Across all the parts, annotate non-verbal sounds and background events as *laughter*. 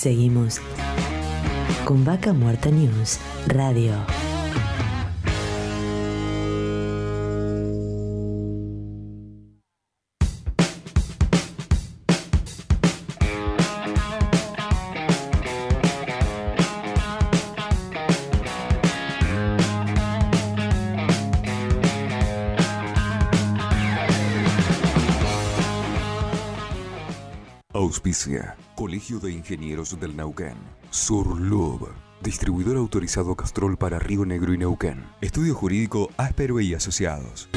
Seguimos con Vaca Muerta News Radio. Auspicia. Colegio de Ingenieros del Neuquén. Surlub. Distribuidor autorizado Castrol para Río Negro y Neuquén. Estudio Jurídico Áspero y Asociados.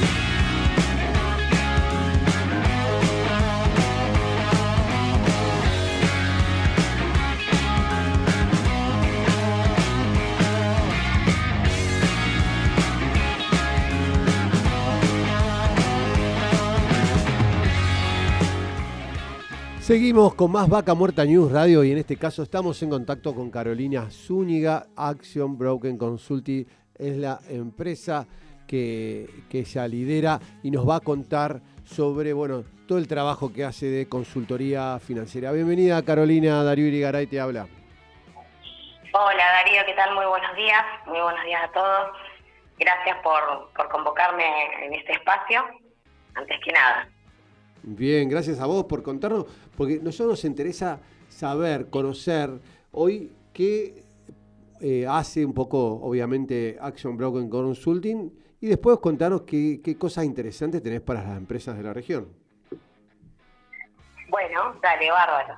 Seguimos con más Vaca Muerta News Radio y en este caso estamos en contacto con Carolina Zúñiga, Action Broken Consulting, es la empresa que, que ella lidera y nos va a contar sobre bueno, todo el trabajo que hace de consultoría financiera. Bienvenida Carolina, Darío Irigaray te habla. Hola Darío, ¿qué tal? Muy buenos días, muy buenos días a todos. Gracias por, por convocarme en este espacio, antes que nada. Bien, gracias a vos por contarnos, porque nosotros nos interesa saber, conocer hoy qué eh, hace un poco, obviamente, Action Broken Consulting y después contarnos qué, cosas interesantes tenés para las empresas de la región. Bueno, dale, bárbaro.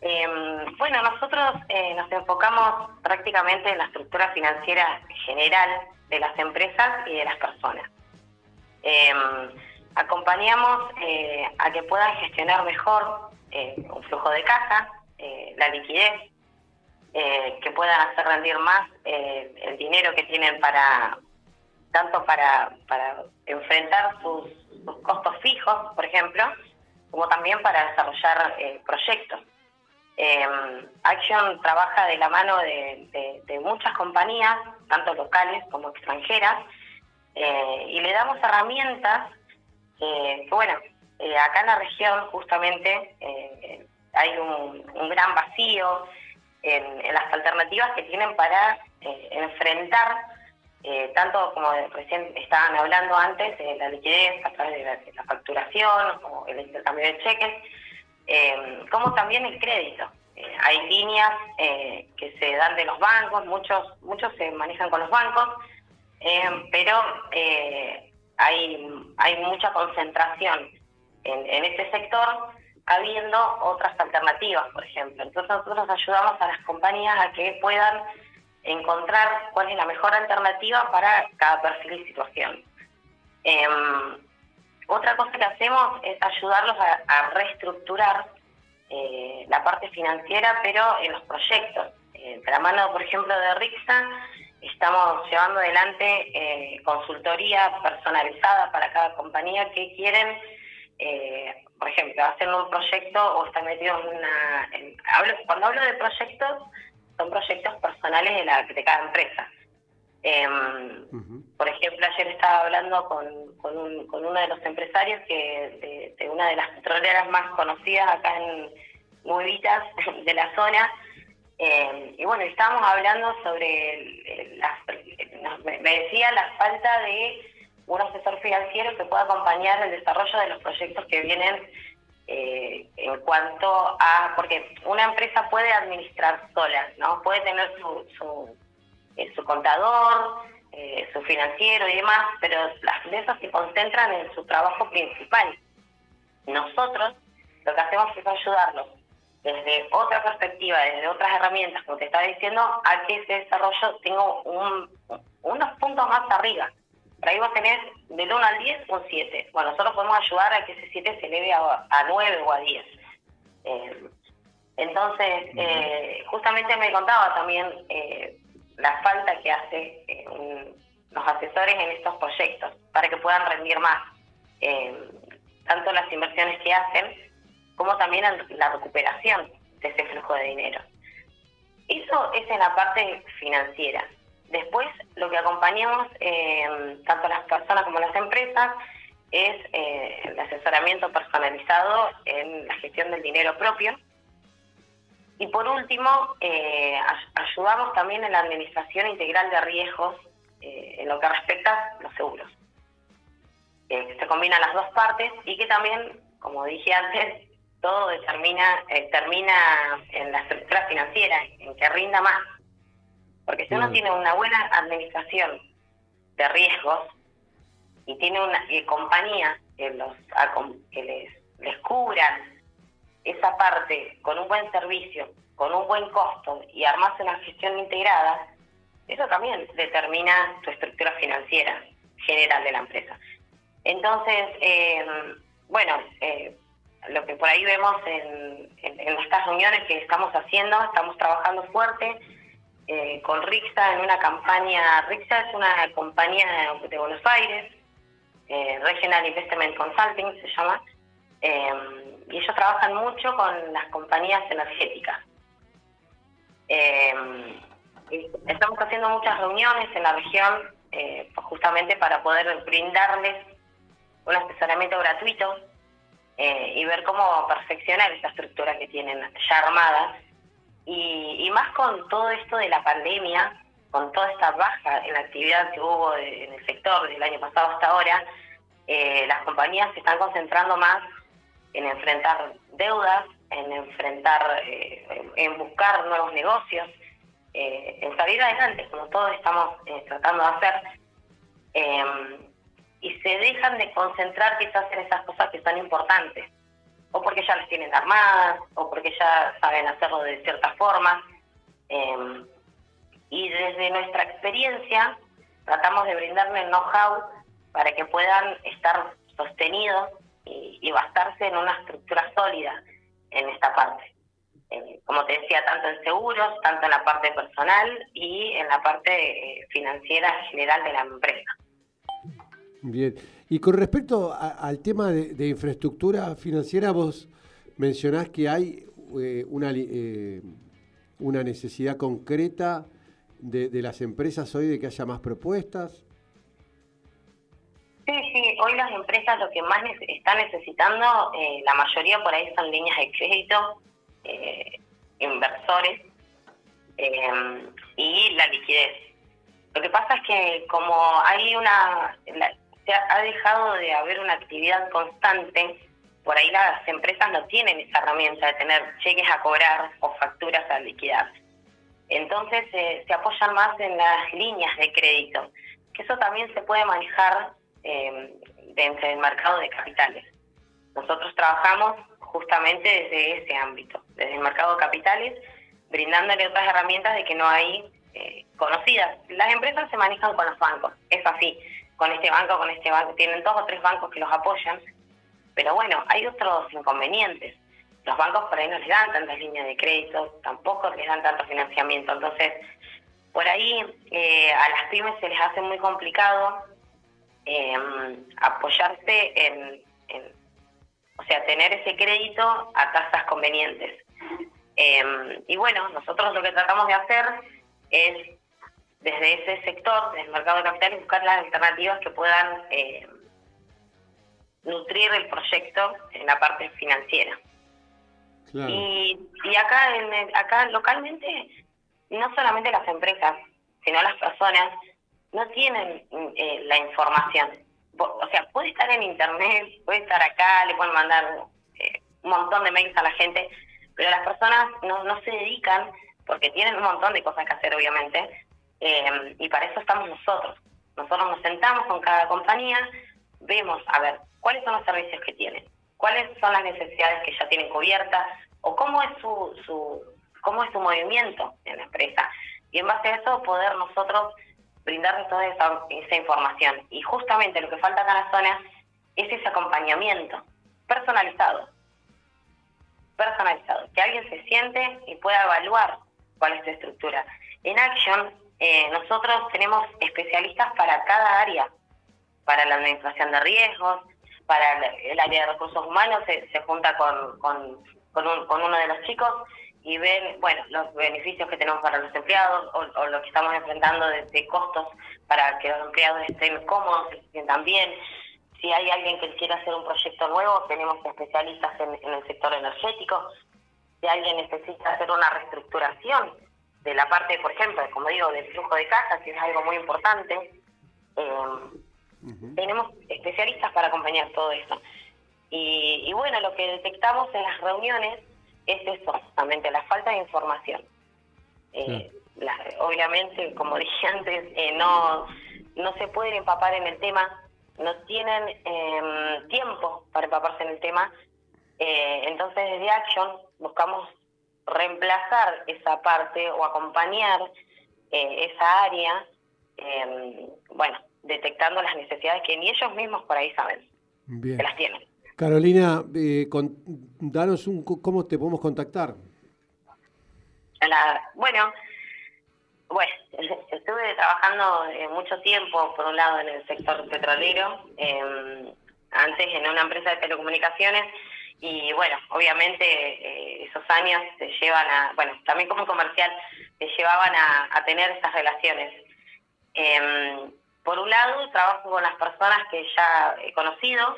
Em, bueno, nosotros eh, nos enfocamos prácticamente en la estructura financiera general de las empresas y de las personas. Em, acompañamos eh, a que puedan gestionar mejor eh, un flujo de caja, eh, la liquidez, que puedan hacer rendir más el dinero que tienen para tanto para, para enfrentar sus, costos fijos, por ejemplo, como también para desarrollar proyectos. Action trabaja de la mano de muchas compañías, tanto locales como extranjeras, y le damos herramientas eh, bueno, eh, acá en la región justamente eh, hay un, gran vacío en, las alternativas que tienen para enfrentar, tanto como recién estaban hablando antes, la liquidez a través de la, facturación o el intercambio de cheques, como también el crédito. hay líneas que se dan de los bancos, muchos, muchos se manejan con los bancos, pero hay, hay mucha concentración en, en este sector, habiendo otras alternativas, por ejemplo. Entonces nosotros ayudamos a las compañías a que puedan encontrar cuál es la mejor alternativa para cada perfil y situación. Em, otra cosa que hacemos es ayudarlos a, reestructurar eh, la parte financiera, pero en los proyectos. Eh, de la mano, por ejemplo, de RIXA, Estamos llevando adelante eh, consultoría personalizada para cada compañía que quieren, eh, por ejemplo, hacer un proyecto o estar metidos en una... cuando hablo de proyectos, son proyectos personales de, la, de cada empresa. Em, por ejemplo, ayer estaba hablando con, con, uno de los empresarios que de, una de las petroleras más conocidas acá en Nuevitas, *laughs* de la zona, eh, y bueno, estábamos hablando sobre, me decía la falta de un asesor financiero que pueda acompañar el desarrollo de los proyectos que vienen eh, en cuanto a, porque una empresa puede administrar sola, ¿no? Puede tener su, su, eh, su contador, su financiero y demás, pero las empresas se concentran en su trabajo principal. Nosotros lo que hacemos es ayudarlos desde otra perspectiva, desde otras herramientas, como te estaba diciendo, a que ese desarrollo tenga unos puntos más arriba. Por ahí vos tenés del 1 al 10 un 7. Bueno, nosotros podemos ayudar a que ese 7 se eleve a, 9 o a 10. Eh, entonces, eh, justamente me contaba también eh, la falta que hace los asesores en estos proyectos para que puedan rendir más. tanto las inversiones que hacen como también la recuperación de ese flujo de dinero. Eso es en la parte financiera. Después, lo que acompañamos eh, tanto las personas como a las empresas es eh, el asesoramiento personalizado en la gestión del dinero propio. Y por último, eh, ayudamos también en la administración integral de riesgos eh, en lo que respecta a los seguros. Se combinan las dos partes y que también, como dije antes, todo determina termina en la estructura financiera, en que rinda más. Porque si uno tiene una buena administración de riesgos y tiene una compañía que, los, que les, les cubran esa parte con un buen servicio, con un buen costo y armas una gestión integrada, eso también determina tu estructura financiera general de la empresa. Entonces, eh, bueno, eh, lo que por ahí vemos en, estas reuniones que estamos haciendo, estamos trabajando fuerte eh, con Rixa en una campaña, Rixa es una compañía de Buenos Aires, Regional Investment Consulting se llama, y ellos trabajan mucho con las compañías energéticas. Eh, estamos haciendo muchas reuniones en la región eh, justamente para poder brindarles un asesoramiento gratuito eh, y ver cómo perfeccionar esa estructura que tienen ya armada. Y, y, más con todo esto de la pandemia, con toda esta baja en la actividad que hubo en el sector del año pasado hasta ahora, las compañías se están concentrando más en enfrentar deudas, en enfrentar, eh, en buscar nuevos negocios, eh, en salir adelante, como todos estamos eh, tratando de hacer, em, y se dejan de concentrar quizás en esas cosas que son importantes, o porque ya las tienen armadas, o porque ya saben hacerlo de cierta forma. Em, y desde nuestra experiencia tratamos de brindarle el know-how para que puedan estar sostenidos y, bastarse en una estructura sólida en esta parte. Eh, como te decía, tanto en seguros, tanto en la parte personal y en la parte eh, financiera general de la empresa. Bien, y con respecto al tema de, infraestructura financiera, vos mencionás que hay eh, una, una necesidad concreta de, de las empresas hoy de que haya más propuestas. Sí, sí, hoy las empresas lo que más están necesitando, eh, la mayoría por ahí son líneas de crédito, eh, inversores eh, y la liquidez. Lo que pasa es que como hay una, se ha dejado de haber una actividad constante, por ahí las empresas no tienen esa herramienta de tener cheques a cobrar o facturas a liquidar. Entonces se apoyan más en las líneas de crédito, que eso también se puede manejar eh, dentro del mercado de capitales. Nosotros trabajamos justamente desde ese ámbito, desde el mercado de capitales, brindándole otras herramientas de que no hay eh, conocidas. Las empresas se manejan con los bancos, es así, con este banco, con este banco, tienen dos o tres bancos que los apoyan, pero bueno, hay otros inconvenientes. Los bancos por ahí no les dan tantas líneas de crédito, tampoco les dan tanto financiamiento, entonces por ahí eh, a las pymes se les hace muy complicado eh, apoyarse en, o sea, tener ese crédito a tasas convenientes. Em, y bueno, nosotros lo que tratamos de hacer es, desde ese sector, desde el mercado de capitales, buscar las alternativas que puedan eh, nutrir el proyecto en la parte financiera. Y, y acá, en acá localmente, no solamente las empresas, sino las personas no tienen eh, la información. O sea, puede estar en internet, puede estar acá, le pueden mandar eh, un montón de mails a la gente, pero las personas no, no se dedican porque tienen un montón de cosas que hacer, obviamente, eh, y para eso estamos nosotros. Nosotros nos sentamos con cada compañía, vemos, a ver, cuáles son los servicios que tienen, cuáles son las necesidades que ya tienen cubiertas, o cómo es su, su, cómo es su movimiento en la empresa. Y en base a eso poder nosotros brindarles toda esa, información. Y justamente lo que falta acá en la zona es ese acompañamiento personalizado. Personalizado. Que alguien se siente y pueda evaluar cuál es su estructura. En Action, eh, nosotros tenemos especialistas para cada área. Para la administración de riesgos, para el área de recursos humanos, se, junta con, con, uno de los chicos y ven, bueno, los beneficios que tenemos para los empleados o, lo que estamos enfrentando de, costos para que los empleados estén cómodos, se sientan bien. Si hay alguien que quiera hacer un proyecto nuevo, tenemos especialistas en, el sector energético. si alguien necesita hacer una reestructuración de la parte, por ejemplo, como digo, del flujo de caja, que es algo muy importante, eh, tenemos especialistas para acompañar todo esto. Y, bueno, lo que detectamos en las reuniones es eso, justamente la falta de información. Eh, obviamente, como *laughs* dije antes, eh, no, no se pueden empapar en el tema, no tienen em, tiempo para empaparse en el tema. Eh, entonces, desde Action buscamos reemplazar esa parte o acompañar esa área, em, bueno, detectando las necesidades que ni ellos mismos por ahí saben que las tienen. Carolina, eh, danos un, cómo te podemos contactar. bueno, bueno, *laughs* estuve trabajando eh, mucho tiempo, por un lado, en el sector petrolero, em, antes en una empresa de telecomunicaciones, y bueno, obviamente eh, esos años te llevan a, bueno, también como comercial, te llevaban a, a tener esas relaciones. Em, por un lado, trabajo con las personas que ya he conocido,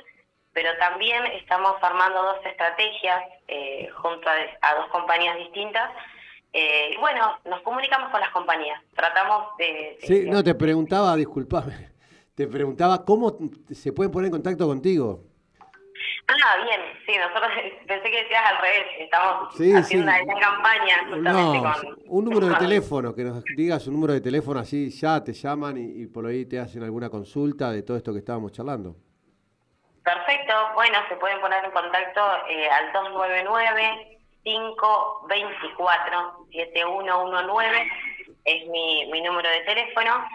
pero también estamos armando dos estrategias eh, junto a, dos compañías distintas. Eh, bueno, nos comunicamos con las compañías, tratamos de... sí, no, te preguntaba, disculpame, *laughs* te preguntaba cómo se pueden poner en contacto contigo. Ah, bien, sí, nosotros *laughs* pensé que decías al revés, estamos haciendo una campaña justamente con... Un número de teléfono, que nos digas un número de teléfono así, ya te llaman y, y por ahí te hacen alguna consulta de todo esto que estábamos charlando. Perfecto, bueno, se pueden poner en contacto eh, al 299-524-7119, es mi, mi número de teléfono,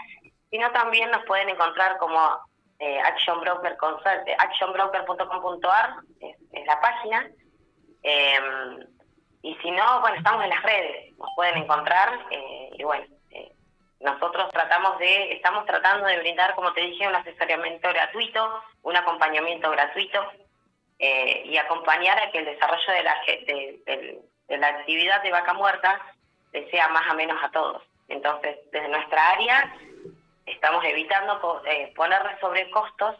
sino también nos pueden encontrar como eh, Action Broker Consult, actionbroker.com.ar, es, es, la página, em, y si no, bueno, estamos en las redes, nos pueden encontrar, eh, y bueno, nosotros tratamos de, estamos tratando de brindar, como te dije, un asesoramiento gratuito, un acompañamiento gratuito eh, y acompañar a que el desarrollo de la, de, la actividad de vaca muerta sea más o menos a todos. Entonces, desde nuestra área estamos evitando eh, ponerle sobrecostos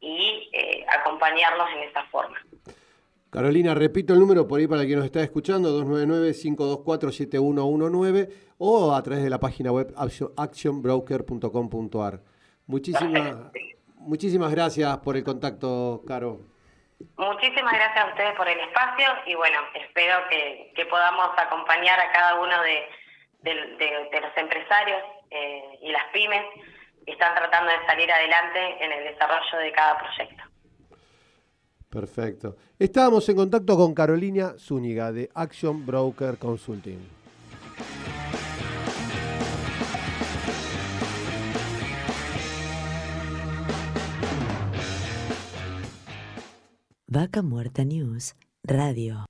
y eh, acompañarlos en esa forma. Carolina, repito el número por ahí para quien nos está escuchando, 299-524-7119 o a través de la página web actionbroker.com.ar. Muchísimas, muchísimas gracias por el contacto, Caro. Muchísimas gracias a ustedes por el espacio y bueno, espero que, podamos acompañar a cada uno de, los empresarios eh, y las pymes que están tratando de salir adelante en el desarrollo de cada proyecto. Perfecto. Estábamos en contacto con Carolina Zúñiga de Action Broker Consulting. Vaca Muerta News Radio.